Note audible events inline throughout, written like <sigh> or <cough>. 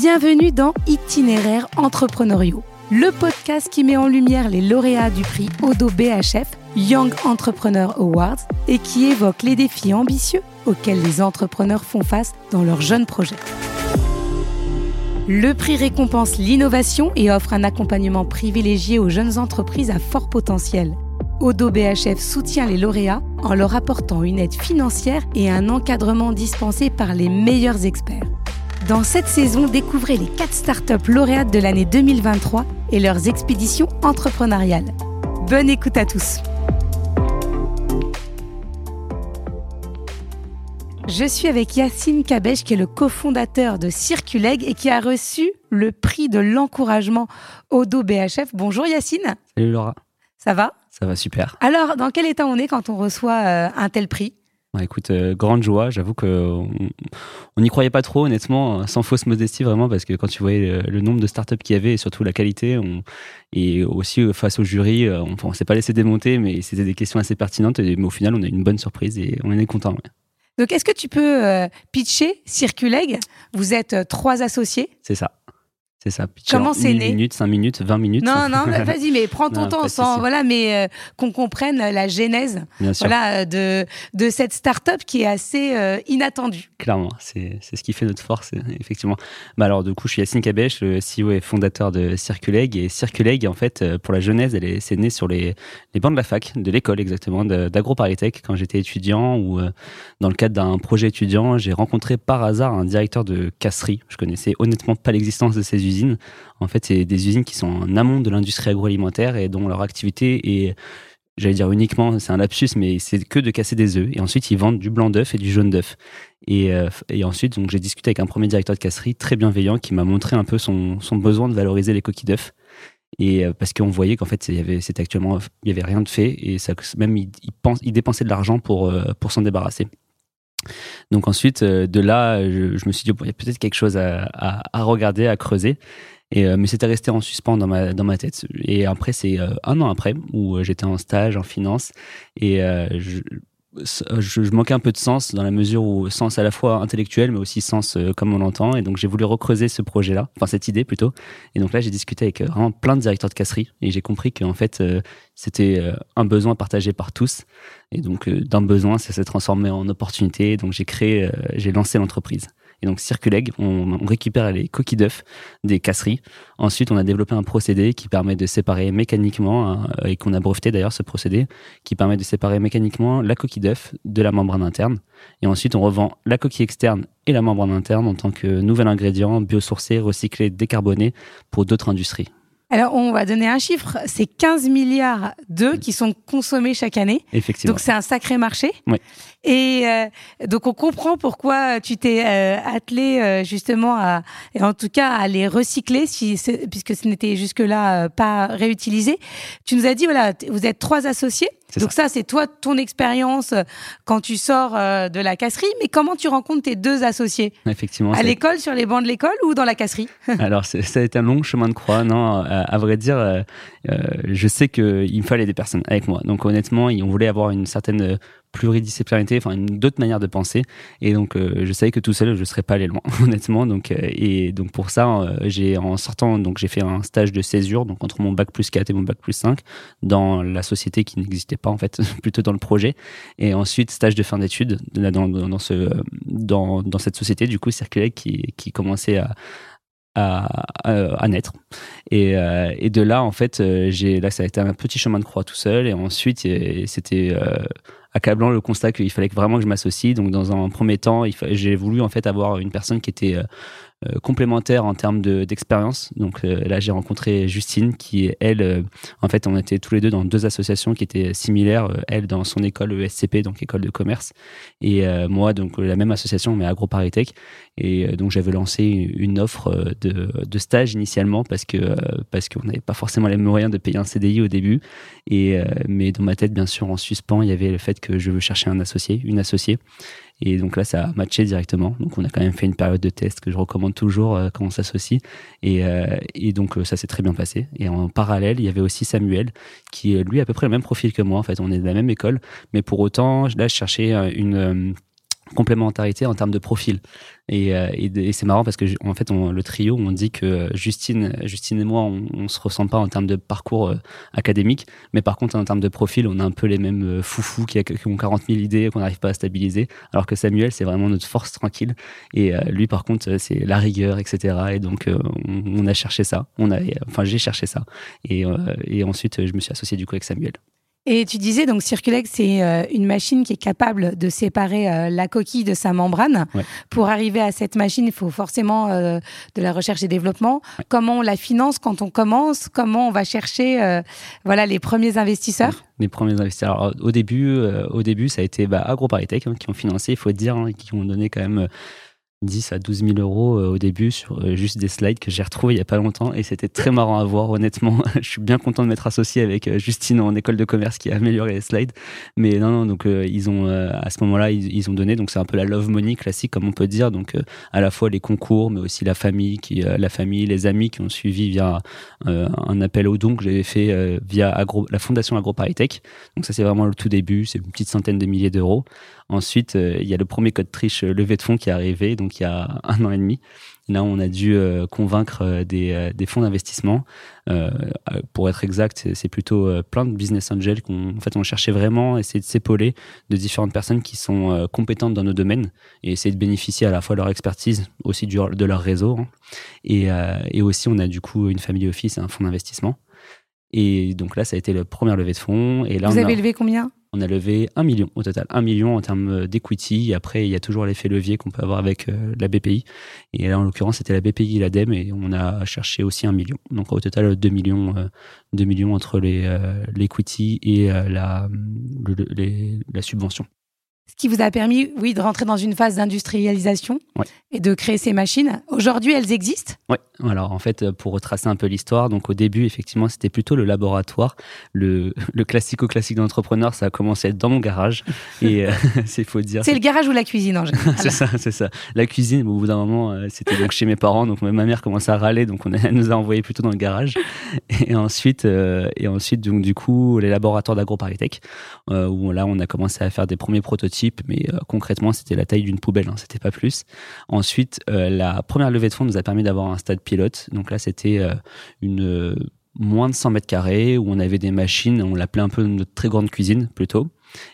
Bienvenue dans Itinéraires entrepreneuriaux, le podcast qui met en lumière les lauréats du prix Odo BHF Young Entrepreneur Awards et qui évoque les défis ambitieux auxquels les entrepreneurs font face dans leurs jeunes projets. Le prix récompense l'innovation et offre un accompagnement privilégié aux jeunes entreprises à fort potentiel. Odo BHF soutient les lauréats en leur apportant une aide financière et un encadrement dispensé par les meilleurs experts. Dans cette saison, découvrez les 4 startups lauréates de l'année 2023 et leurs expéditions entrepreneuriales. Bonne écoute à tous. Je suis avec Yacine Kabesh, qui est le cofondateur de Circuleg et qui a reçu le prix de l'encouragement Odo BHF. Bonjour Yacine. Salut Laura. Ça va? Ça va super. Alors, dans quel état on est quand on reçoit euh, un tel prix? Écoute, euh, grande joie. J'avoue qu'on on n'y croyait pas trop, honnêtement, sans fausse modestie, vraiment, parce que quand tu voyais le, nombre de startups qu'il y avait et surtout la qualité, on, et aussi euh, face au jury, on, ne s'est pas laissé démonter, mais c'était des questions assez pertinentes. mais au final, on a eu une bonne surprise et on en est content. Donc, est-ce que tu peux pitcher Circuleg? Vous êtes trois associés. C'est ça. C'est ça. Comment c'est né minutes, 5 minutes, 20 minutes. Non, <laughs> non, vas-y, mais prends ton temps sans, voilà, mais euh, qu'on comprenne la genèse, voilà, de de cette start-up qui est assez euh, inattendue. Clairement, c'est ce qui fait notre force, effectivement. Bah alors, du coup, je suis Yacine Kabesh, le CEO et fondateur de Circuleg, et Circuleg, en fait, euh, pour la genèse, elle est, c'est né sur les les bancs de la fac, de l'école exactement, d'AgroParisTech, quand j'étais étudiant ou dans le cadre d'un projet étudiant, j'ai rencontré par hasard un directeur de casserie. Je connaissais honnêtement pas l'existence de ces usines. En fait, c'est des usines qui sont en amont de l'industrie agroalimentaire et dont leur activité est, j'allais dire uniquement, c'est un lapsus, mais c'est que de casser des œufs. Et ensuite, ils vendent du blanc d'œuf et du jaune d'œuf. Et, euh, ensuite, donc, j'ai discuté avec un premier directeur de casserie très bienveillant qui m'a montré un peu son, besoin de valoriser les coquilles d'œufs. Et euh, parce qu'on voyait qu'en fait, il y avait, c'était actuellement, il y avait rien de fait et ça, même il, dépensait de l'argent pour, euh, pour s'en débarrasser. Donc ensuite, euh, de là, je, me suis dit, il y a peut-être quelque chose à, à, regarder, à creuser. Et, euh, mais c'était resté en suspens dans ma, dans ma tête. Et après, c'est euh, un an après où j'étais en stage en finance et je, je, manquais un peu de sens dans la mesure où sens à la fois intellectuel mais aussi sens euh, comme on l'entend. Et donc j'ai voulu recreuser ce projet là enfin cette idée plutôt. Et donc là j'ai discuté avec euh, vraiment plein de directeurs de casserie. Et j'ai compris qu'en fait euh, c'était un besoin partagé par tous. Et donc d'un besoin ça s'est transformé en opportunité. Donc j'ai créé j'ai lancé l'entreprise et donc Circuleg, on, récupère les coquilles d'œufs des casseries. Ensuite, on a développé un procédé qui permet de séparer mécaniquement, hein, et qu'on a breveté d'ailleurs ce procédé, qui permet de séparer mécaniquement la coquille d'œuf de la membrane interne. Et ensuite, on revend la coquille externe et la membrane interne en tant que nouvel ingrédient biosourcé, recyclé, décarboné pour d'autres industries. Alors, on va donner un chiffre. C'est 15 milliards d'œufs qui sont consommés chaque année. Effectivement. Donc, c'est un sacré marché. Oui. Et euh, donc, on comprend pourquoi tu t'es euh, attelé euh, justement à, et en tout cas, à les recycler, si puisque ce n'était jusque-là pas réutilisé. Tu nous as dit, voilà, vous êtes trois associés. Donc ça, c'est toi, ton expérience quand tu sors de la casserie. Mais comment tu rencontres tes deux associés? Effectivement. À l'école, sur les bancs de l'école ou dans la casserie? <laughs> Alors, ça a été un long chemin de croix. Non, à, vrai dire, euh, euh, je sais qu'il me fallait des personnes avec moi. Donc honnêtement, on voulait avoir une certaine pluridisciplinarité, enfin une d'autres manières de penser. Et donc, euh, je savais que tout seul, je serais pas allé loin, <laughs> honnêtement. Donc, et donc pour ça, j'ai en sortant, donc j'ai fait un stage de césure, donc entre mon bac plus 4 et mon bac plus 5, dans la société qui n'existait pas en fait, <laughs> plutôt dans le projet. Et ensuite, stage de fin d'études dans, ce, dans, dans cette société, du coup, circulaire qui, qui commençait à, à, naître. Et, euh, et, de là, en fait, euh, j'ai là, ça a été un petit chemin de croix tout seul. Et ensuite, c'était euh, accablant le constat qu'il fallait vraiment que je m'associe. Donc, dans un premier temps, j'ai voulu en fait avoir une personne qui était euh, complémentaire en termes d'expérience. Donc euh, là, j'ai rencontré Justine, qui elle, euh, en fait, on était tous les deux dans deux associations qui étaient similaires. elle dans son école ESCP, donc école de commerce, et moi donc la même association mais AgroParisTech. Et donc j'avais lancé une offre de, de stage initialement parce que parce qu'on n'avait pas forcément les moyens de payer un CDI au début. Et mais dans ma tête, bien sûr, en suspens, il y avait le fait que je veux chercher un associé, une associée. Et donc là, ça a matché directement. Donc on a quand même fait une période de test que je recommande toujours euh, quand on s'associe. Et, euh, et, donc euh, ça s'est très bien passé. Et en parallèle, il y avait aussi Samuel, qui lui à peu près le même profil que moi. En fait, on est de la même école, mais pour autant, là, je cherchais une complémentarité en termes de profil. Et, euh, et, c'est marrant parce que en fait, on, le trio, on dit que Justine, Justine et moi, on, on se ressent pas en termes de parcours euh, académique, mais par contre, en termes de profil, on a un peu les mêmes euh, foufous qui, qui ont 40 000 idées qu'on n'arrive pas à stabiliser. Alors que Samuel, c'est vraiment notre force tranquille. Et lui, par contre, c'est la rigueur, etc. Et donc, on, on, a cherché ça. On a, enfin, j'ai cherché ça. Et, et ensuite, je me suis associé du coup avec Samuel. Et tu disais donc Circulex, c'est euh, une machine qui est capable de séparer euh, la coquille de sa membrane. Pour arriver à cette machine, il faut forcément euh, de la recherche et développement. Comment on la finance quand on commence? Comment on va chercher voilà les premiers investisseurs? Les premiers investisseurs. au début, au début, ça a été bah, AgroParisTech hein, qui ont financé. Il faut dire, hein, qui ont donné quand même 10 à 12 000 euros euh, au début sur euh, juste des slides que j'ai retrouvés il y a pas longtemps et c'était très marrant à voir honnêtement. <laughs> Je suis bien content de m'être associé avec euh, Justine en école de commerce qui a amélioré les slides. Mais non non donc ils ont à ce moment-là ils, ont donné donc c'est un peu la love money classique comme on peut dire. Donc à la fois les concours mais aussi la famille la famille les amis qui ont suivi via un appel au don que j'avais fait via la fondation AgroParisTech donc ça c'est vraiment le tout début. C'est une petite centaine de milliers d'euros Ensuite, euh, il y a le premier code triche euh, levée de fonds qui est arrivé, donc il y a un an et demi. Là, on a dû euh, convaincre des, des fonds d'investissement. pour être exact, c'est plutôt plein de business angels qu'on en fait, on cherchait vraiment essayer de s'épauler de différentes personnes qui sont compétentes dans nos domaines et essayer de bénéficier à la fois de leur expertise, aussi du, de leur réseau. Hein. Et, et aussi, on a du coup une family office et un fonds d'investissement. Et donc là, ça a été la première levée de fonds. Et là, Vous on avez levé combien? On a levé un million au total, un million en termes d'equity. Après, il y a toujours l'effet levier qu'on peut avoir avec euh, la BPI. Et là, en l'occurrence, c'était la BPI et l'ADEME et on a cherché aussi un million. Donc au total, 2 millions, euh, 2 millions entre euh, l'equity et euh, la subvention. Ce qui vous a permis, oui, de rentrer dans une phase d'industrialisation et de créer ces machines. Aujourd'hui, elles existent Oui. Alors, en fait, pour retracer un peu l'histoire, donc au début, effectivement, c'était plutôt le laboratoire. Le, <laughs> le classico-classique d'entrepreneur, ça a commencé à être dans mon garage. <laughs> et <laughs> c'est faut dire. C'est le garage ou la cuisine, en général. c'est ça, c'est ça. La cuisine, au bout d'un moment, euh, c'était donc chez mes parents. Donc, ma mère commençait à râler. Donc, on elle nous a envoyé plutôt dans le garage. Et ensuite, euh, et ensuite donc, du coup, les laboratoires d'AgroParisTech, euh, où là, on a commencé à faire des premiers prototypes mais euh, concrètement, c'était la taille d'une poubelle, hein, c'était pas plus. Ensuite, euh, la première levée de fonds nous a permis d'avoir un stade pilote. Donc là, c'était euh, une moins de 100 mètres carrés où on avait des machines, on l'appelait un peu notre très grande cuisine plutôt.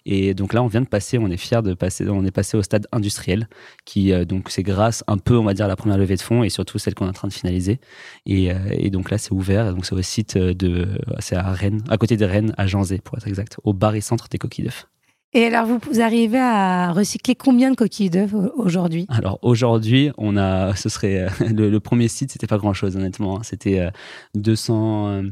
Et donc là, on vient de passer, on est fier de passer, on est passé au stade industriel, qui donc c'est grâce un peu, on va dire, à la première levée de fonds et surtout celle qu'on est en train de finaliser. Et, donc là, c'est ouvert, donc c'est au site de, c'est à Rennes, à côté de Rennes, à Janzé pour être exact, au bar et centre des coquilles d'œufs. Et alors, vous, arrivez à recycler combien de coquilles d'œufs aujourd'hui? Alors aujourd'hui, on a, ce serait le, premier site, c'était pas grand-chose honnêtement. Hein. C'était 200.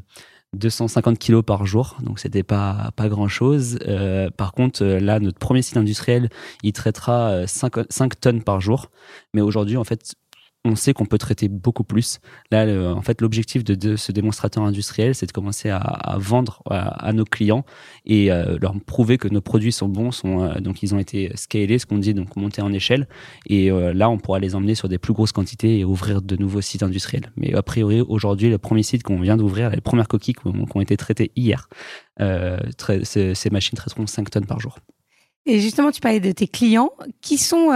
250 kilos par jour, donc c'était pas pas grand chose. Euh, par contre, euh, là, notre premier site industriel, il traitera 5, euh, 5 tonnes par jour. Mais aujourd'hui, en fait, on sait qu'on peut traiter beaucoup plus. Là, en fait, l'objectif de, ce démonstrateur industriel, c'est de commencer à, vendre à, nos clients et euh, leur prouver que nos produits sont bons. Euh, donc, ils ont été scalés, ce qu'on dit, donc montés en échelle. Et euh, là, on pourra les emmener sur des plus grosses quantités et ouvrir de nouveaux sites industriels. Mais a priori, aujourd'hui, le premier site qu'on vient d'ouvrir, les premières coquilles qui ont, été traitées hier, ces, ces machines traiteront 5 tonnes par jour. Et justement, tu parlais de tes clients. Qui sont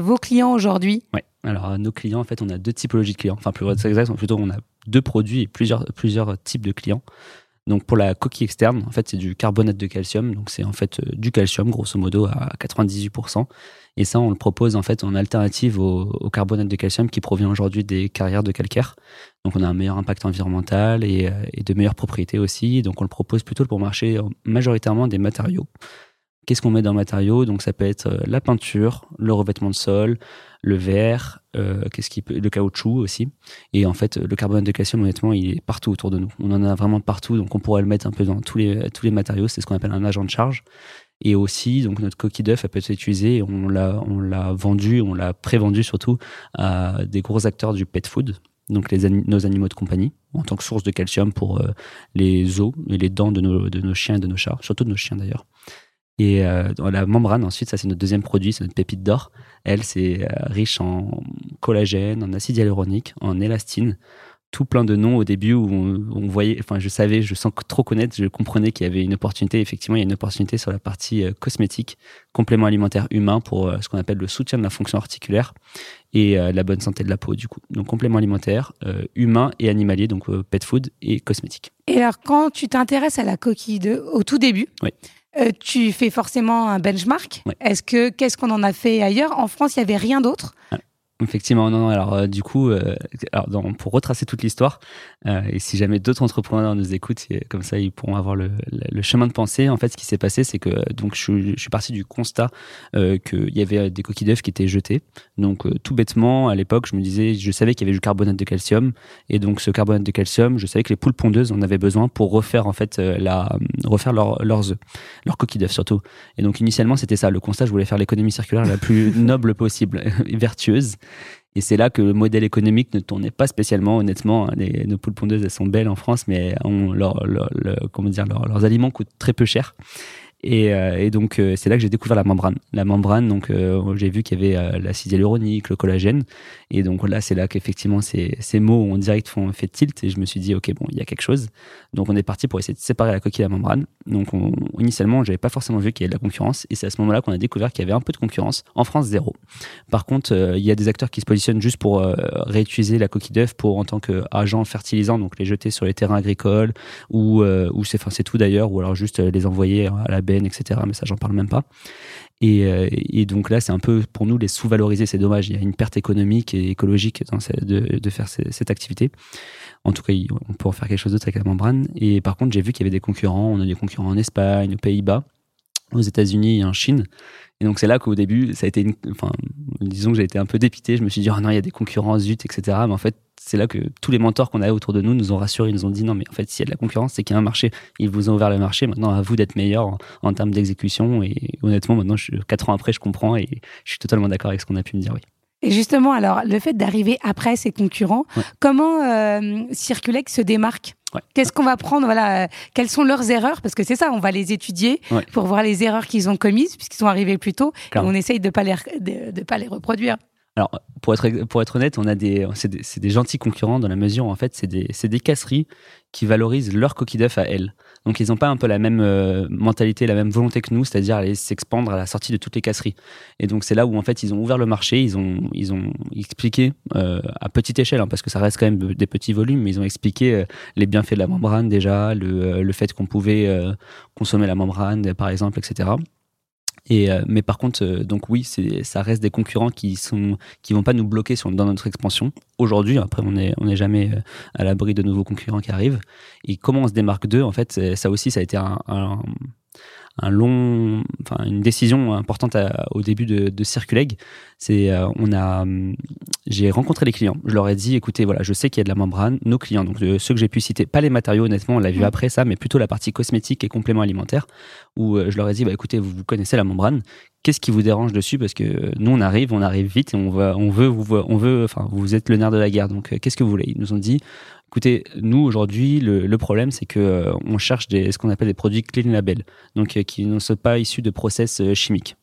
vos clients aujourd'hui? Ouais. Alors, nos clients, en fait, on a deux typologies de clients. Enfin, plus exact, plutôt, on a deux produits et plusieurs, plusieurs types de clients. Donc, pour la coquille externe, en fait, c'est du carbonate de calcium. Donc, c'est en fait euh, du calcium, grosso modo, à 98%. Et ça, on le propose, en fait, en alternative au, carbonate de calcium qui provient aujourd'hui des carrières de calcaire. Donc, on a un meilleur impact environnemental et, euh, et de meilleures propriétés aussi. Donc, on le propose plutôt pour marcher majoritairement des matériaux. Qu'est-ce qu'on met dans le matériau? Donc, ça peut être euh, la peinture, le revêtement de sol, le verre, euh, qu'est-ce qui peut, le caoutchouc aussi. Et en fait, le carbonate de calcium, honnêtement, il est partout autour de nous. On en a vraiment partout, donc on pourrait le mettre un peu dans tous les matériaux. C'est ce qu'on appelle un agent de charge. Et aussi, donc notre coquille d'œuf, elle peut être utilisée. On l'a on l'a vendu, on l'a pré-vendu surtout à des gros acteurs du pet food. Donc les nos animaux de compagnie, en tant que source de calcium pour euh, les os et les dents de nos, de nos chiens et de nos chats, surtout de nos chiens d'ailleurs. Et euh, dans la membrane, ensuite, ça c'est notre deuxième produit, c'est notre pépite d'or. Elle, c'est euh, riche en collagène, en acide hyaluronique, en élastine. tout plein de noms au début où on, voyait, enfin, je savais, je sens trop connaître, je comprenais qu'il y avait une opportunité. Effectivement, il y a une opportunité sur la partie euh, cosmétique, complément alimentaire humain pour euh, ce qu'on appelle le soutien de la fonction articulaire et la bonne santé de la peau, du coup. Donc, complément alimentaire humain et animalier, donc pet food et cosmétique. Et alors, quand tu t'intéresses à la coquille de, au tout début, oui. Tu fais forcément un benchmark. Est-ce que qu'est-ce qu'on en a fait ailleurs? En France, il n'y avait rien d'autre. Effectivement, non, non. Alors, euh, du coup, euh, alors, pour retracer toute l'histoire, euh, et si jamais d'autres entrepreneurs nous écoutent, comme ça, ils pourront avoir le, le, chemin de pensée. En fait, ce qui s'est passé, c'est que donc je, suis parti du constat qu'il y avait des coquilles d'œufs qui étaient jetées. Donc, tout bêtement, à l'époque, je me disais, je savais qu'il y avait du carbonate de calcium, et donc ce carbonate de calcium, je savais que les poules pondeuses en avaient besoin pour refaire en fait la refaire leur, leurs œufs, leurs coquilles d'œufs surtout. Et donc, initialement, c'était ça. Le constat, je voulais faire l'économie circulaire la plus <laughs> noble possible, <laughs> vertueuse. Et c'est là que le modèle économique ne tournait pas spécialement, honnêtement. Les, nos poules pondeuses, elles sont belles en France, mais on, comment dire, leurs aliments coûtent très peu cher. Et, euh, donc, euh, c'est là que j'ai découvert la membrane. La membrane, donc, euh, j'ai vu qu'il y avait l'acide hyaluronique, le collagène. Et donc là, c'est là qu'effectivement, ces, mots en direct font fait tilt. Et je me suis dit, OK, bon, il y a quelque chose. Donc, on est parti pour essayer de séparer la coquille et la membrane. Donc, on, initialement, j'avais pas forcément vu qu'il y avait de la concurrence. Et c'est à ce moment-là qu'on a découvert qu'il y avait un peu de concurrence. En France, zéro. Par contre, il y a des acteurs qui se positionnent juste pour réutiliser la coquille d'œuf pour en tant qu'agent fertilisant, donc les jeter sur les terrains agricoles ou, ou c'est, tout d'ailleurs, ou alors juste les envoyer à la etc. Mais ça, j'en parle même pas. Euh, et, donc là, c'est un peu pour nous les sous-valoriser, c'est dommage. Il y a une perte économique et écologique de, de faire cette activité. En tout cas, on peut en faire quelque chose d'autre avec la membrane. Et par contre, j'ai vu qu'il y avait des concurrents. On a des concurrents en Espagne, aux Pays-Bas, aux États-Unis et en Chine. Et donc c'est là qu'au début, ça a été, enfin, disons que j'ai été un peu dépité. Je me suis dit, oh non, il y a des concurrents, zut, etc. Mais en fait, c'est là que tous les mentors qu'on avait autour de nous nous ont rassurés, ils nous ont dit, non, mais en fait, s'il y a de la concurrence, c'est qu'il y a un marché. Ils vous ont ouvert le marché. Maintenant, à vous d'être meilleur en, termes d'exécution. Et honnêtement, maintenant, je, quatre ans après, je comprends et je suis totalement d'accord avec ce qu'on a pu me dire, oui. Et justement, alors, le fait d'arriver après ces concurrents, comment euh, Circulex se démarque? Qu'est-ce qu'on va prendre Voilà, euh, quelles sont leurs erreurs Parce que c'est ça, on va les étudier pour voir les erreurs qu'ils ont commises puisqu'ils sont arrivés plus tôt. Et on essaye de pas les de, pas les reproduire. Alors, pour être, pour être honnête, on a des, c'est des, des, gentils concurrents dans la mesure où, en fait, c'est des, des casseries qui valorisent leur coquille d'œuf à elles. Donc, ils n'ont pas un peu la même euh, mentalité, la même volonté que nous, c'est-à-dire aller s'expandre à la sortie de toutes les casseries. Et donc, c'est là où, en fait, ils ont ouvert le marché, ils ont, ils ont expliqué, euh, à petite échelle, hein, parce que ça reste quand même des petits volumes, mais ils ont expliqué euh, les bienfaits de la membrane déjà, le, le fait qu'on pouvait consommer la membrane, par exemple, etc. Euh, mais par contre, euh, donc oui, ça reste des concurrents qui sont qui vont pas nous bloquer sur, dans notre expansion. Aujourd'hui, après, on est on n'est jamais euh, à l'abri de nouveaux concurrents qui arrivent. Et comment on se démarque d'eux En fait, ça aussi, ça a été un un long, enfin une décision importante au début de, de Circuleg. C'est, euh, on a, hum, j'ai rencontré les clients. Je leur ai dit, écoutez, voilà, je sais qu'il y a de la membrane. Nos clients, donc ceux que j'ai pu citer, pas les matériaux, honnêtement, on l'a vu mm. après ça, mais plutôt la partie cosmétique et compléments alimentaires, où euh, je leur ai dit, bah écoutez, vous, vous connaissez la membrane. Qu'est-ce qui vous dérange dessus? Parce que nous, on arrive, on arrive vite et on, va, on veut, vous, on veut, enfin, vous êtes le nerf de la guerre. Donc, euh, qu'est-ce que vous voulez? Ils nous ont dit, Écoutez, nous aujourd'hui, le, problème c'est que euh, cherche ce qu'on appelle des produits clean label, donc euh, qui ne sont pas issus de process euh, chimiques.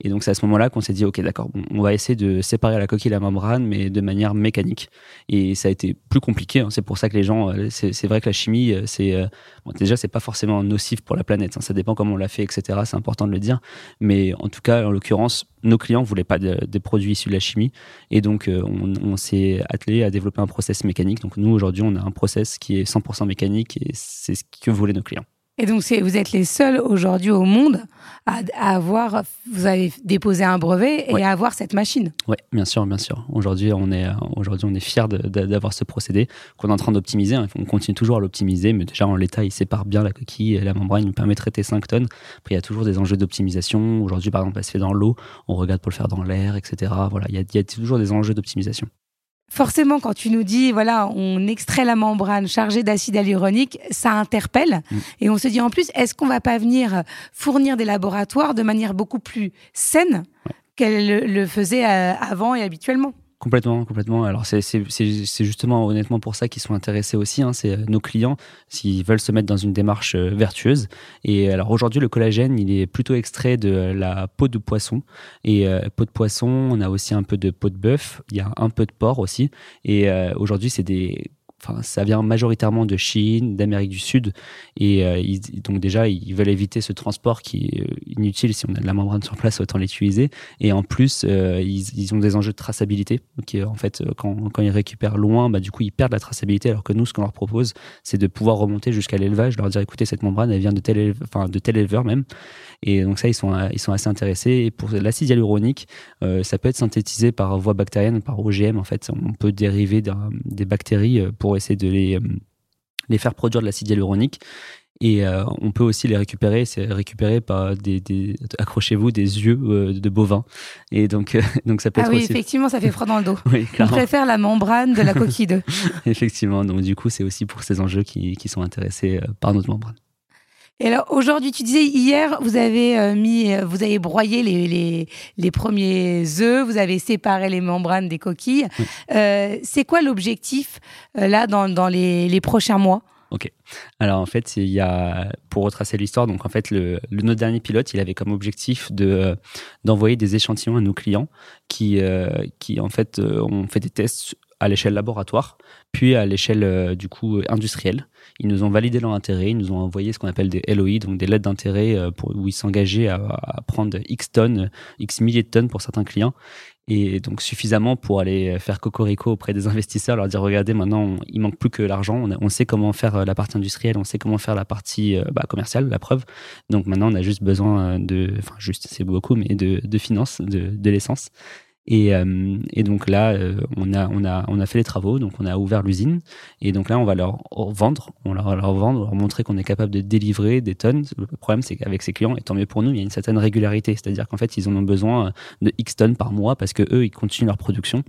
Et donc c'est à ce moment-là qu'on s'est dit, ok, d'accord, on va essayer de séparer la coquille et la membrane, mais de manière mécanique. Et ça a été plus compliqué. Hein. C'est pour ça que les gens, euh, c'est vrai que la chimie, euh, c'est euh, bon, déjà c'est pas forcément nocif pour la planète. Hein. Ça dépend comment on l'a fait, etc. C'est important de le dire. Mais en tout cas, en l'occurrence, nos clients voulaient pas des produits issus de la chimie, et donc on, on s'est attelé à développer un process mécanique. Donc nous aujourd'hui, on a un process qui est 100% mécanique, et c'est ce que voulaient nos clients. Et donc, vous êtes les seuls aujourd'hui au monde à, avoir, vous avez déposé un brevet et à avoir cette machine. Oui, bien sûr, bien sûr. Aujourd'hui, on est, aujourd'hui, on est fiers d'avoir ce procédé qu'on est en train d'optimiser. On continue toujours à l'optimiser, mais déjà en l'état, il sépare bien la coquille et la membrane. Il nous permet de traiter 5 tonnes. Après, il y a toujours des enjeux d'optimisation. Aujourd'hui, par exemple, ça se fait dans l'eau. On regarde pour le faire dans l'air, etc. Voilà, il y, a, il y a toujours des enjeux d'optimisation forcément, quand tu nous dis, voilà, on extrait la membrane chargée d'acide hyaluronique, ça interpelle. Mm. Et on se dit, en plus, est-ce qu'on va pas venir fournir des laboratoires de manière beaucoup plus saine qu'elle le faisait euh, avant et habituellement? Complètement, complètement. Alors c'est justement honnêtement pour ça qu'ils sont intéressés aussi. Hein, c'est euh, nos clients s'ils veulent se mettre dans une démarche euh, vertueuse. Et alors aujourd'hui le collagène il est plutôt extrait de la peau de poisson et euh, peau de poisson. On a aussi un peu de peau de bœuf. Il y a un peu de porc aussi. Et aujourd'hui c'est des enfin, ça vient majoritairement de Chine, d'Amérique du Sud, et donc déjà, ils veulent éviter ce transport qui est inutile. Si on a de la membrane sur place, autant l'utiliser. Et en plus, ils, ont des enjeux de traçabilité. qui en fait, quand, quand ils récupèrent loin, bah, du coup, ils perdent la traçabilité, alors que nous, ce qu'on leur propose, c'est de pouvoir remonter jusqu'à l'élevage, leur dire, écoutez, cette membrane, elle vient de tel, enfin, de tel éleveur même. Et donc ça, ils sont, ils sont assez intéressés. Et pour l'acide hyaluronique, euh, ça peut être synthétisé par voie bactérienne, par OGM. En fait, on peut dériver des bactéries euh, pour essayer de les, euh, les faire produire de l'acide hyaluronique. Et on peut aussi les récupérer, c'est récupéré par des, des accrochez-vous, des yeux de bovins. Et donc, <laughs> donc ça peut ah être oui, aussi... effectivement, ça fait froid dans le dos. <laughs> oui, on préfère la membrane de la <laughs> coquille d'œuf. effectivement, donc du coup, c'est aussi pour ces enjeux qui, qui sont intéressés par notre membrane. Et alors aujourd'hui, tu disais hier, vous avez euh, mis, euh, vous avez broyé les, les, les, premiers œufs, vous avez séparé les membranes des coquilles. Euh, c'est quoi l'objectif là dans, dans les, les, prochains mois? Ok. Alors en fait, il y a pour retracer l'histoire. Donc en fait, le, le, notre dernier pilote, il avait comme objectif de d'envoyer des échantillons à nos clients qui qui en fait ont fait des tests à l'échelle laboratoire, puis à l'échelle du coup industrielle. Ils nous ont validé leur intérêt, ils nous ont envoyé ce qu'on appelle des LOI, donc des lettres d'intérêt euh, où ils s'engageaient à, prendre X tonnes, X milliers de tonnes pour certains clients. Et donc suffisamment pour aller faire cocorico auprès des investisseurs, leur dire regardez maintenant il manque plus que l'argent, on, sait comment faire euh, la partie industrielle, on sait comment faire la partie euh, bah, commerciale, la preuve. Donc maintenant on a juste besoin de, enfin juste c'est beaucoup, mais de, de finances, de l'essence. Et, euh, et, donc là, euh, on, a, on, a, on a fait les travaux, donc on a ouvert l'usine. Et donc là, on va leur vendre, on leur, leur vendre, leur montrer qu'on est capable de délivrer des tonnes. Le problème, c'est qu'avec ces clients, et tant mieux pour nous, il y a une certaine régularité. C'est-à-dire qu'en fait, ils en ont besoin de X tonnes par mois parce que eux, ils continuent leur production.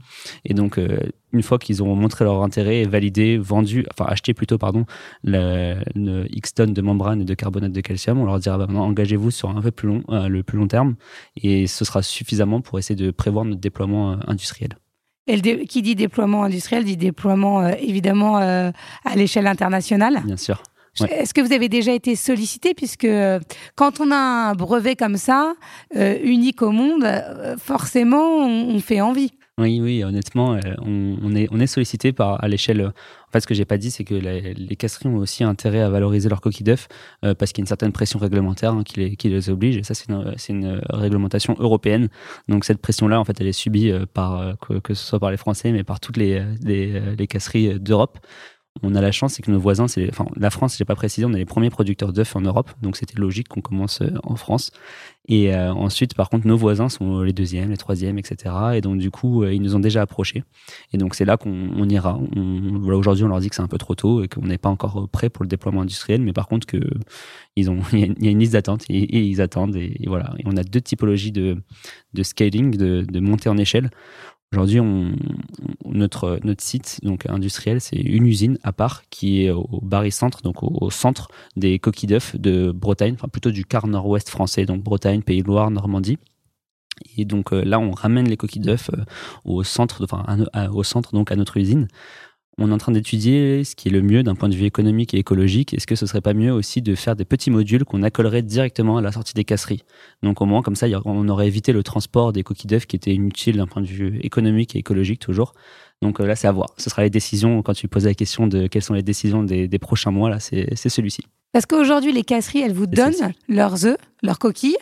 Et donc, euh, une fois qu'ils auront montré leur intérêt, validé, vendu, enfin acheté plutôt, pardon, le, X tonnes de membrane et de carbonate de calcium, on leur dira bah, maintenant engagez-vous sur un peu plus long, euh, le plus long terme, et ce sera suffisament pour essayer de prévoir notre déploiement euh, industriel. Et le qui dit déploiement industriel dit déploiement euh, évidemment à l'échelle internationale. Bien sûr. Est-ce que vous avez déjà été sollicité puisque quand on a un brevet comme ça, unique au monde, forcément on fait envie. Oui, oui, honnêtement, euh, on, est, sollicité par, à l'échelle. En fait, ce que j'ai pas dit, c'est que les, casseries ont aussi intérêt à valoriser leur coquille d'œuf euh, parce qu'il y a une certaine pression réglementaire hein, qui, les, oblige. Et ça, c'est une, réglementation européenne. Donc, cette pression-là, en fait, elle est subie euh, par, que, que, ce soit par les Français, mais par toutes les, les casseries d'Europe on a la chance, c'est que nos voisins, c'est, enfin, la France, j'ai pas précisé, on est les premiers producteurs d'œufs en Europe, donc c'était logique qu'on commence euh, en France. Et euh, ensuite, par contre, nos voisins sont les deuxièmes, les troisièmes, etc. Et donc, du coup, euh, ils nous ont déjà approchés. Et donc, c'est là qu'on ira. voilà, aujourd'hui, on leur dit que c'est un peu trop tôt et qu'on n'est pas encore prêt pour le déploiement industriel, mais par contre, que ils ont, <laughs> il y, a une liste d'attente et, ils attendent. Et, voilà. On a deux typologies de, scaling, de montée en échelle. Aujourd'hui, on, notre, notre site donc industriel, c'est une usine à part qui est au Barry Centre, donc au, centre des coquilles d'œufs de Bretagne, enfin plutôt du quart nord-ouest français, donc Bretagne, Pays de Loire, Normandie. Et donc euh, là, on ramène les coquilles d'œufs euh, au centre, enfin au centre donc à notre usine on est en train d'étudier ce qui est le mieux d'un point de vue économique et écologique. Est-ce que ce serait pas mieux aussi de faire des petits modules qu'on accolerait directement à la sortie des casseries? Donc au moins comme ça, on aurait évité le transport des coquilles d'œufs qui étaient inutiles d'un point de vue économique et écologique toujours. Donc euh, là, c'est à voir. Ce sera les décisions, quand tu poses la question de quelles sont les décisions des, prochains mois, là, c'est celui-ci. Parce qu'aujourd'hui, les casseries, elles vous donnent leurs œufs, leurs coquilles,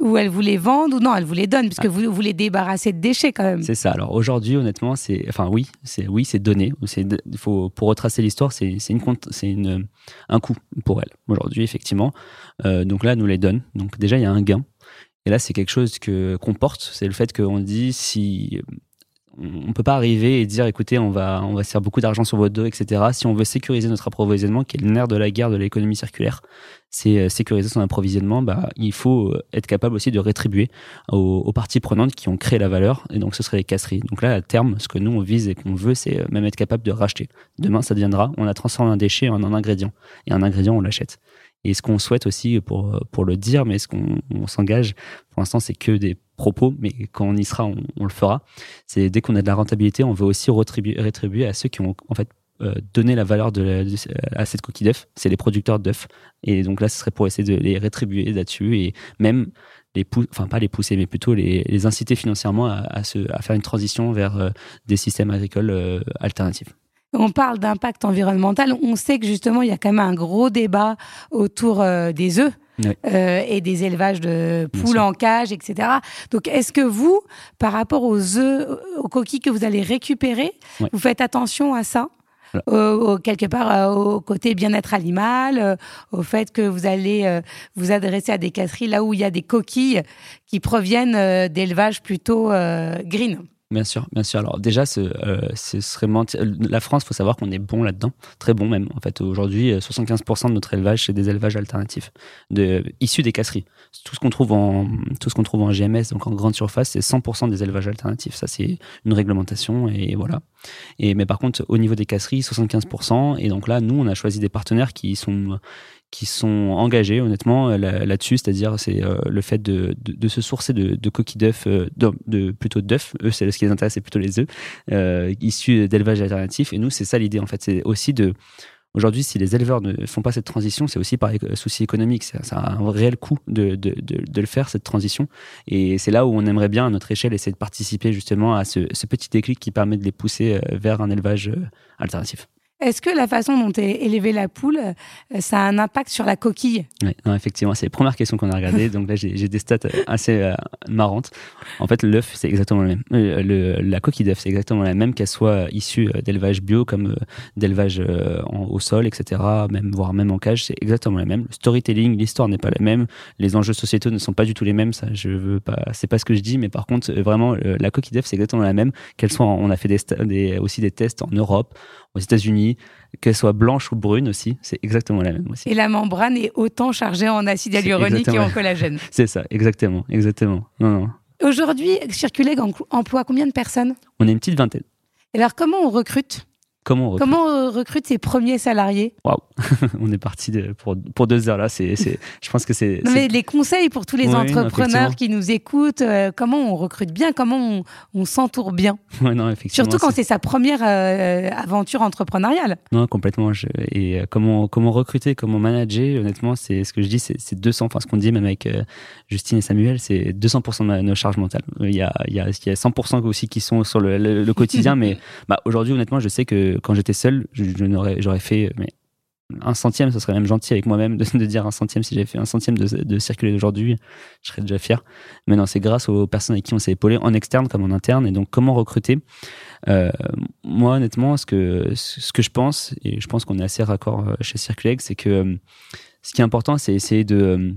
ou elles vous les vendent, ou non, elles vous les donnent, puisque que ah. vous, vous les débarrassez de déchets quand même. C'est ça. Alors aujourd'hui, honnêtement, c'est, enfin oui, c'est oui, c'est donné. C'est, faut pour retracer l'histoire, c'est une c'est une un coût pour elles aujourd'hui, effectivement. Euh, donc là, nous les donne. Donc déjà, il y a un gain. Et là, c'est quelque chose que qu'on porte. C'est le fait qu'on dit si on peut pas arriver et dire écoutez on va on va faire beaucoup d'argent sur votre dos etc si on veut sécuriser notre approvisionnement qui est le nerf de la guerre de l'économie circulaire c'est euh, sécuriser son approvisionnement bah il faut euh, être capable aussi de rétribuer aux, parties prenantes qui ont créé la valeur et donc ce serait les casseries. Donc là à terme ce que nous on vise et qu'on veut c'est euh, même être capable de racheter. Demain ça deviendra on a transformé un déchet en un ingrédient et un ingrédient on l'achète. Et ce qu'on souhaite aussi pour pour le dire mais ce qu'on s'engage pour l'instant c'est que des propos, mais quand on y sera, on, le fera. C'est dès qu'on a de la rentabilité, on veut aussi rétribuer, à ceux qui ont en fait euh, donné la valeur à cette coquille d'œuf. C'est les producteurs d'œufs. Et donc là, ce serait pour essayer de les rétribuer là-dessus et même les enfin pas les pousser, mais plutôt les, inciter financièrement à, faire une transition vers euh, des systèmes agricoles euh, alternatifs. On parle d'impact environnemental. On sait que justement, il y a quand même un gros débat autour des œufs. Euh, et des élevages de poules en cage, etc. Donc, est-ce que vous, par rapport aux œufs, aux coquilles que vous allez récupérer, vous faites attention à ça quelque part euh, au côté bien-être animal, euh, au fait que vous allez euh, vous adresser à des casseries là où il y a des coquilles qui proviennent d'élevages plutôt green? Bien sûr, bien sûr. Alors déjà, ce, euh, ce serait La France, faut savoir qu'on est bon là-dedans, très bon même. En fait, aujourd'hui, 75% de notre élevage, c'est des élevages alternatifs, de, issus des casseries. Tout ce qu'on trouve en tout ce qu'on trouve en GMS, donc en grande surface, c'est 100% des élevages alternatifs. Ça, c'est une réglementation et voilà. Et mais par contre, au niveau des casseries, 75%. Et donc là, nous, on a choisi des partenaires qui sont qui sont engagés honnêtement là-dessus, c'est-à-dire c'est euh, le fait de, de, se sourcer de, de coquilles d'œufs, euh, de, plutôt d'œufs, eux c'est ce qui les intéresse, c'est plutôt les œufs euh, issus d'élevage alternatif. Et nous c'est ça l'idée en fait, c'est aussi de Aujourd'hui, si les éleveurs ne font pas cette transition, c'est aussi par souci économique. Ça a un réel coût de, de, de, le faire, cette transition. Et c'est là où on aimerait bien, à notre échelle, essayer de participer justement à ce, ce petit déclic qui permet de les pousser vers un élevage alternatif. Est-ce que la façon dont est élevée la poule, euh, ça a un impact sur la coquille? Oui, effectivement, c'est la première question qu'on a regardée. <laughs> Donc là, j'ai des stats euh, assez euh, marrantes. En fait, l'œuf, c'est exactement le même. Le, la coquille d'œuf, c'est exactement la même, qu'elle soit issue d'élevage bio comme d'élevage au sol, etc., même, voire même en cage, c'est exactement la même. Le storytelling, l'histoire n'est pas la même. Les enjeux sociétaux ne sont pas du tout les mêmes. Ça, je veux pas, c'est pas ce que je dis, mais par contre, vraiment, la coquille d'œuf, c'est exactement la même. Qu'elle soit, on a fait des, des, aussi des tests en Europe, aux États-Unis, qu'elle soit blanche ou brune aussi, c'est exactement la même aussi. Et la membrane est autant chargée en acide hyaluronique et en collagène. <laughs> c'est ça, exactement, exactement. Non, non. Aujourd'hui, Circuleg emploie combien de personnes? On est une petite vingtaine. Et alors, comment on recrute? Comment on recrute, Comment recrute ses premiers salariés? Waouh, <laughs> on est parti pour, pour deux heures là. C'est, je pense que c'est. Mais les conseils pour tous les entrepreneurs qui nous écoutent, euh, comment on recrute bien, comment on, s'entoure bien? Ouais, non, effectivement. Surtout quand c'est sa première euh, aventure entrepreneuriale. Non, complètement. et euh, comment, comment recruter, comment manager, honnêtement, c'est ce que je dis, c'est, 200. Enfin, ce qu'on dit même avec Justine et Samuel, c'est 200% de nos charges mentales. Il y a, il y a, il y a 100% aussi qui sont sur le, le quotidien, <laughs> mais bah, aujourd'hui, honnêtement, je sais que quand j'étais seul, j'aurais fait mais un centième, ce serait même gentil avec moi-même de, dire un centième. Si j'avais fait un centième de, circuler aujourd'hui, je serais déjà fier. Mais non, c'est grâce aux personnes avec qui on s'est épaulé, en externe comme en interne. Et donc, comment recruter? Euh, Moi, honnêtement, ce que, ce que je pense, et je pense qu'on est assez raccord euh, chez Circuleg, c'est que euh, ce qui est important, c'est essayer de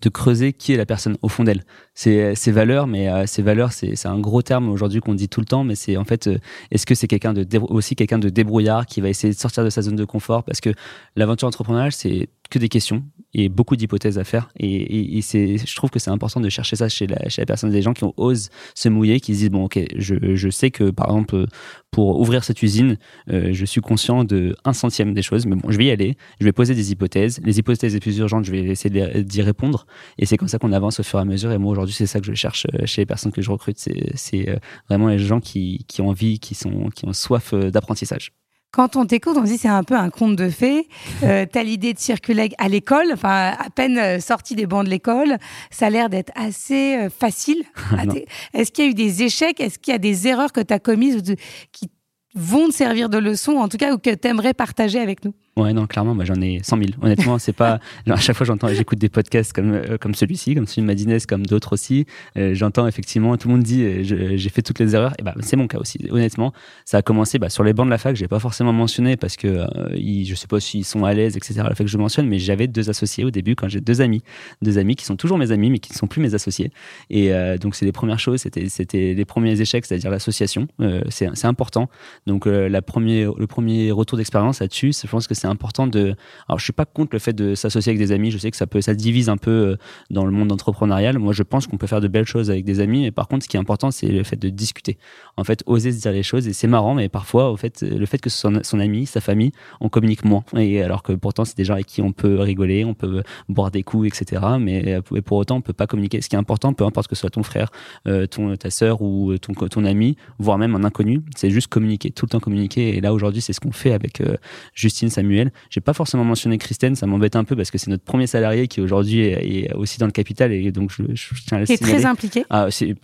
de creuser qui est la personne au fond d'elle. C'est ses valeurs, mais euh, valeurs, c'est un gros terme aujourd'hui qu'on dit tout le temps, mais c'est en fait, euh, est-ce que c'est quelqu'un de aussi quelqu'un de débrouillard qui va essayer de sortir de sa zone de confort? Parce que l'aventure entrepreneuriale, c'est que des questions et beaucoup d'hypothèses à faire. Et, je trouve que c'est important de chercher ça chez la, chez la personne, des gens qui osent se mouiller, qui se disent bon, ok, je, sais que par exemple pour ouvrir cette usine, euh, je suis conscient de un centième des choses, mais bon, je vais y aller, je vais poser des hypothèses. Les hypothèses les plus urgentes, je vais essayer d'y répondre. Et c'est comme ça qu'on avance au fur et à mesure. Et moi aujourd'hui, c'est ça que je cherche euh, chez les personnes que je recrute. C'est, c'est euh, vraiment les gens qui, qui ont envie, qui sont, qui ont soif d'apprentissage. Quand on t'écoute, on se dit c'est un peu un conte de fées. Euh, T'as l'idée de circuler à l'école, enfin à peine euh, sorti des bancs de l'école. Ça a l'air d'être assez euh, facile. <laughs> Est-ce qu'il y a eu des échecs? Est-ce qu'il y a des erreurs que tu as commises ou qui vont te servir de leçon, en tout cas, ou que tu aimerais partager avec nous? Ouais, non, clairement, moi j'en ai 100 000. Honnêtement, c'est pas. <laughs> à chaque fois, j'entends, j'écoute des podcasts comme euh, comme celui-ci, comme celui de Madinès, comme d'autres aussi. Euh, j'entends effectivement, tout le monde dit, euh, j'ai fait toutes les erreurs. Et bah, c'est mon cas aussi. Honnêtement, ça a commencé bah, sur les bancs de la fac. J'ai pas forcément mentionné parce que ils, je sais pas s'ils sont à l'aise, etc. La fac que je mentionne, mais j'avais deux associés au début quand j'ai deux amis, deux amis qui sont toujours mes amis, mais qui ne sont plus mes associés. Et donc c'est les premières choses. C'était c'était les premiers échecs, c'est-à-dire l'association. c'est c'est important. Donc la premier, le premier retour d'expérience là-dessus, je pense que c'est important de. Alors, je suis pas contre le fait de s'associer avec des amis. Je sais que ça peut, ça divise un peu euh, dans le monde entrepreneurial. Moi, je pense qu'on peut faire de belles choses avec des amis. Et par contre, ce qui est important, c'est le fait de discuter. En fait, oser se dire les choses. Et c'est marrant, mais parfois, au fait, le fait que soit son ami, sa famille, on communique moins. Et alors que pourtant, c'est des gens avec qui on peut rigoler, on peut boire des coups, etc. Mais pour autant, on peut pas communiquer. Ce qui est important, peu importe que ce soit ton frère, euh, ton, ta sœur ou ton, ton ami, voire même un inconnu, c'est juste communiquer, tout le temps communiquer. Et là, aujourd'hui, c'est ce qu'on fait avec euh, Justine, Samuel Samuel. J'ai pas forcément mentionné Kristen, ça m'embête un peu parce que c'est notre premier salarié qui aujourd'hui est, aussi dans le capital et donc je, tiens à le Qui est très impliqué. Ah, c'est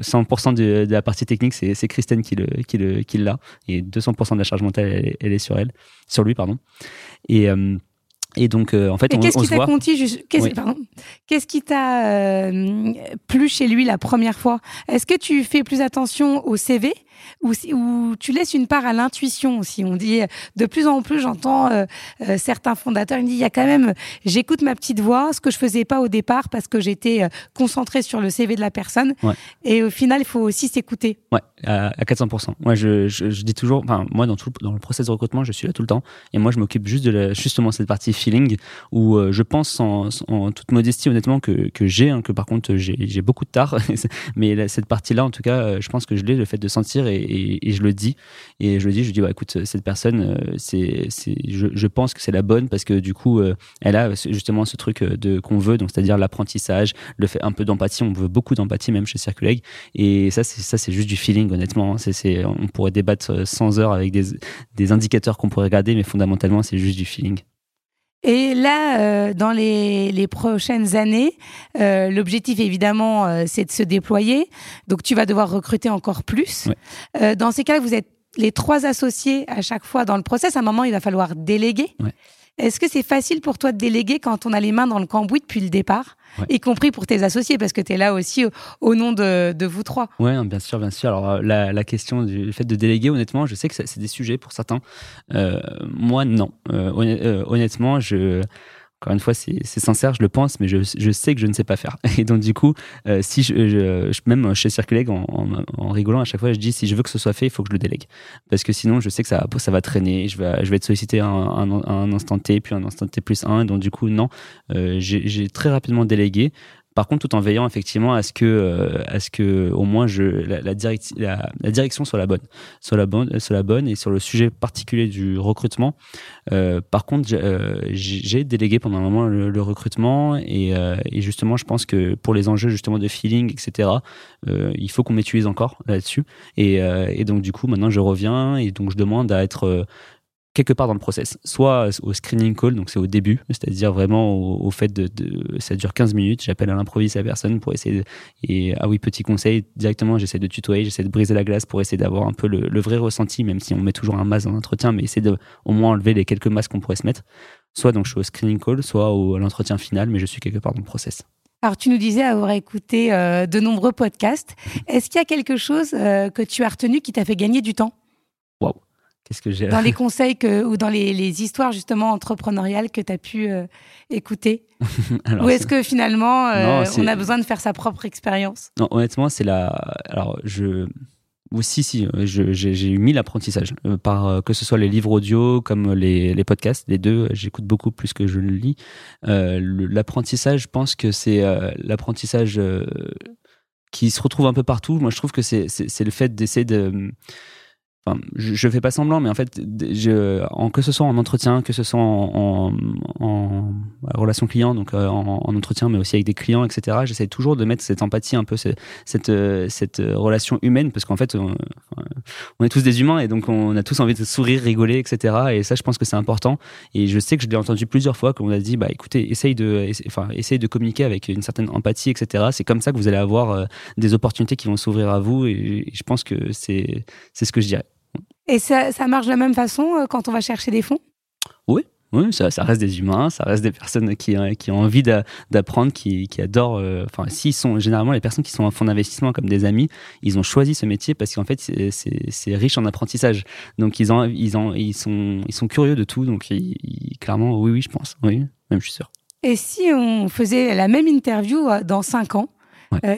100% de, de, la partie technique, c'est Kristen qui le qui le qui l'a et 200% de la charge mentale, elle, est sur elle, sur lui pardon. Et euh, et donc, euh, en fait, on, qu'est-ce qui t'a Qu'est-ce qui t'a euh, plu chez lui la première fois? Est-ce que tu fais plus attention au CV ou, ou tu laisses une part à l'intuition aussi On dit de plus en plus, j'entends euh, certains fondateurs, ils disent il y a quand même, j'écoute ma petite voix, ce que je faisais pas au départ parce que j'étais concentré sur le CV de la personne. Et au final, il faut aussi s'écouter. Ouais, à, 400%. Moi, je, je, je, dis toujours, enfin, moi, dans tout dans le process de recrutement, je suis là tout le temps, et moi, je m'occupe juste de la, justement cette partie feeling où euh, je pense en, toute modestie honnêtement que, que j'ai, hein, que par contre j'ai beaucoup de tard, <laughs> mais cette partie-là en tout cas, euh, je pense que je l'ai, le fait de sentir et, je le dis. Et je le dis, je dis, bah, écoute, cette personne, euh, c'est, je, pense que c'est la bonne parce que du coup, elle a justement ce truc de qu'on veut, c'est-à-dire l'apprentissage, le fait un peu d'empathie, on veut beaucoup d'empathie même chez Circuleg. Et ça, c'est juste du feeling honnêtement. C'est, on pourrait débattre sans heures avec des indicateurs qu'on pourrait regarder, mais fondamentalement, c'est juste du feeling. Et là, euh, dans les, les, prochaines années, euh, l'objectif évidemment, euh, c'est de se déployer. Donc, tu vas devoir recruter encore plus. Euh, dans ces cas-là, vous êtes les trois associés à chaque fois dans le process. À un moment, il va falloir déléguer. Ouais. Est-ce que c'est facile pour toi de déléguer quand on a les mains dans le cambouis depuis le départ, y compris pour tes associés, parce que tu es là aussi au, nom de, de, vous trois? Oui, bien sûr, bien sûr. Alors, la, la, question du fait de déléguer, honnêtement, je sais que c'est des sujets pour certains. Euh, moi, non. Euh, euh honnêtement, je encore une fois, c'est sincère, je le pense, mais je, sais que je ne sais pas faire. <laughs> Et donc, du coup, euh, si je, même chez Circuleg, en, en, rigolant, à chaque fois, je dis si je veux que ce soit fait, il faut que je le délègue. Parce que sinon, je sais que ça, ça va traîner, je vais, je vais être sollicité un, un, instant T, puis un instant T plus un. Donc, du coup, non, euh, j'ai très rapidement délégué. Par contre, tout en veillant effectivement à ce que, euh, à ce que au moins je, la, la, la, direction soit la bonne, soit la bonne, soit la bonne, et sur le sujet particulier du recrutement. Euh, par contre, euh, j'ai délégué pendant un moment le, recrutement, et, et, justement, je pense que pour les enjeux justement de feeling, etc., il faut qu'on m'utilise encore là-dessus. Et, et donc du coup, maintenant, je reviens et donc je demande à être quelque part dans le process, soit au screening call, donc c'est au début, c'est-à-dire vraiment au, fait de, de, ça dure 15 minutes, j'appelle à l'improviste la personne pour essayer de, et ah oui petit conseil directement, j'essaie de tutoyer, j'essaie de briser la glace pour essayer d'avoir un peu le, vrai ressenti, même si on met toujours un masque dans l'entretien, mais essayer de au moins enlever les quelques masques qu'on pourrait se mettre. Soit donc je suis au screening call, soit au, à l'entretien final, mais je suis quelque part dans le process. Alors, tu nous disais avoir écouté euh, de nombreux podcasts. Est-ce qu'il y a quelque chose euh, que tu as retenu qui t'a fait gagner du temps? Waouh Qu'est-ce que j'ai Dans les conseils que, ou dans les, les histoires justement entrepreneuriales que tu as pu euh, écouter <laughs> Ou est-ce que finalement euh, on a besoin de faire sa propre expérience? Non, honnêtement, c'est la. Alors, je. aussi si, si, j'ai eu mille apprentissages, euh, par, que ce soit les livres audio comme les, les podcasts, les deux, j'écoute beaucoup plus que je le lis. L'apprentissage, je pense que c'est l'apprentissage qui se retrouve un peu partout. Moi, je trouve que c'est le fait d'essayer de Je, je fais pas semblant, mais en fait, je, en, que ce soit en entretien, que ce soit en, en, en relation client, donc euh, en, en, entretien, mais aussi avec des clients, etc. J'essaie toujours de mettre cette empathie, un peu cette, cette, euh, cette relation humaine, parce qu'en fait, on, est tous des humains et donc on a tous envie de sourire, rigoler, etc. Et ça, je pense que c'est important. Et je sais que je l'ai entendu plusieurs fois qu'on a dit, bah écoutez, essaye de, enfin, essaye de communiquer avec une certaine empathie, etc. C'est comme ça que vous allez avoir euh, des opportunités qui vont s'ouvrir à vous. Et, et je pense que c'est, c'est ce que je dirais. Et ça, ça marche de la même façon euh, quand on va chercher des fonds? Oui, oui, ça, ça, reste des humains, ça reste des personnes qui, euh, qui ont envie d'apprendre, qui, qui adorent. Euh, enfin, s'ils sont généralement les personnes qui sont en fonds d'investissement comme des amis, ils ont choisi ce métier parce qu'en fait c'est riche en apprentissage. Donc ils ont, ils ont, ils sont, ils sont curieux de tout. Donc clairement, oui, oui, je pense, oui, même je suis sûr. Et si on faisait la même interview dans cinq ans,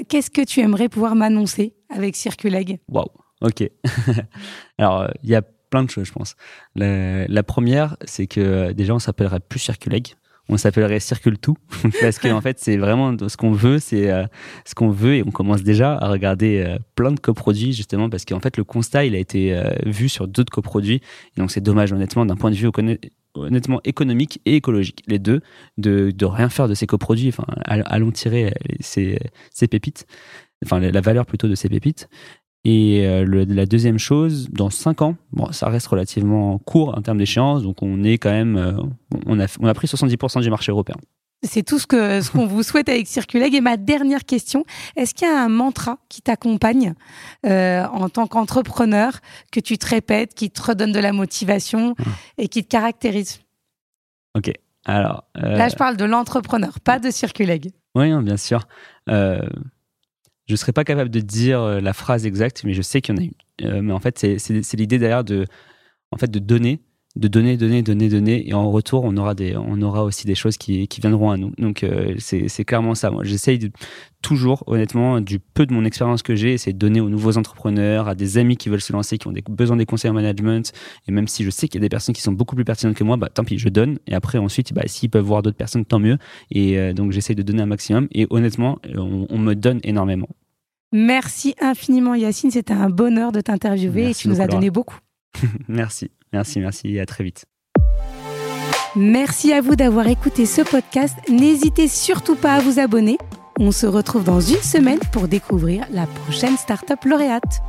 qu'est-ce que tu aimerais pouvoir m'annoncer avec Circuleg? Waouh Ok. <laughs> Alors, il y a plein de choses, je pense. La, première, c'est que déjà, on s'appellerait plus Circuleg. On s'appellerait Circule tout <laughs> parce qu'en en fait, c'est vraiment ce qu'on veut, c'est euh, ce qu'on veut et on commence déjà à regarder euh, plein de coproduits justement parce qu'en fait, le constat, il a été euh, vu sur d'autres coproduits donc c'est dommage honnêtement d'un point de vue honnêtement économique et écologique, les deux, de, de rien faire de ces coproduits. Enfin, allons tirer ces, ces pépites, enfin la valeur plutôt de ces pépites. Et la deuxième chose, dans 5 ans, bon, ça reste relativement court en termes d'échéance, donc on est quand même, on a, on a pris 70% du marché européen. C'est tout ce que ce qu'on vous souhaite avec Circuleg. Et ma dernière question, est-ce qu'il y a un mantra qui t'accompagne euh, en tant qu'entrepreneur, que tu te répètes, qui te redonne de la motivation mmh. et qui te caractérise? Ok. Alors, euh, Là, je parle de l'entrepreneur, pas de Circuleg. Oui, hein, bien sûr. Euh, je ne serais pas capable de dire la phrase exacte, mais je sais qu'il y en a une. mais en fait, c'est l'idée derrière de, en fait, de donner de donner, donner, donner, donner, et en retour, on aura des, on aura aussi des choses qui, qui viendront à nous. Donc euh, c'est clairement ça. Moi, j'essaye toujours, honnêtement, du peu de mon expérience que j'ai, c'est de donner aux nouveaux entrepreneurs, à des amis qui veulent se lancer, qui ont des, besoin des conseils en management. Et même si je sais qu'il y a des personnes qui sont beaucoup plus pertinentes que moi, bah tant pis, je donne. Et après, ensuite, bah, s'ils peuvent voir d'autres personnes, tant mieux. Et euh, donc j'essaye de donner un maximum. Et honnêtement, on, on me donne énormément. Merci infiniment Yacine, c'était un bonheur de t'interviewer et tu nous as donné beaucoup. <laughs> merci. Merci, merci et à très vite. Merci à vous d'avoir écouté ce podcast. N'hésitez surtout pas à vous abonner. On se retrouve dans une semaine pour découvrir la prochaine startup lauréate.